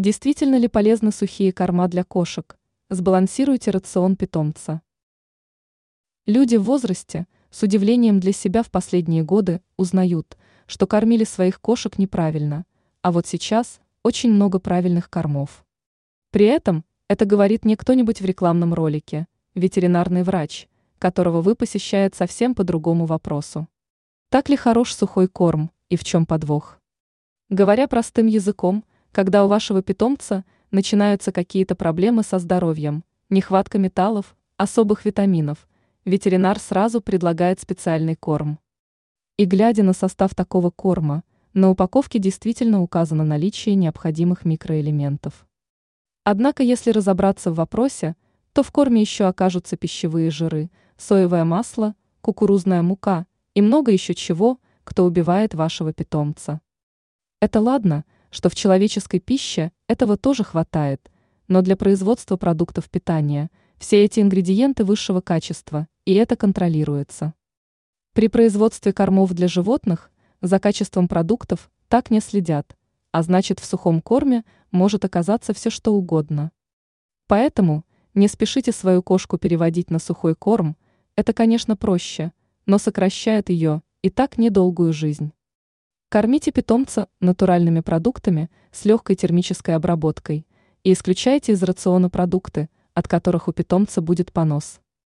Действительно ли полезны сухие корма для кошек? Сбалансируйте рацион питомца. Люди в возрасте с удивлением для себя в последние годы узнают, что кормили своих кошек неправильно, а вот сейчас очень много правильных кормов. При этом это говорит не кто-нибудь в рекламном ролике, ветеринарный врач, которого вы посещает совсем по другому вопросу. Так ли хорош сухой корм и в чем подвох? Говоря простым языком, когда у вашего питомца начинаются какие-то проблемы со здоровьем, нехватка металлов, особых витаминов, ветеринар сразу предлагает специальный корм. И глядя на состав такого корма, на упаковке действительно указано наличие необходимых микроэлементов. Однако, если разобраться в вопросе, то в корме еще окажутся пищевые жиры, соевое масло, кукурузная мука и много еще чего, кто убивает вашего питомца. Это ладно – что в человеческой пище этого тоже хватает, но для производства продуктов питания все эти ингредиенты высшего качества, и это контролируется. При производстве кормов для животных за качеством продуктов так не следят, а значит в сухом корме может оказаться все что угодно. Поэтому не спешите свою кошку переводить на сухой корм, это, конечно, проще, но сокращает ее и так недолгую жизнь. Кормите питомца натуральными продуктами с легкой термической обработкой и исключайте из рациона продукты, от которых у питомца будет понос.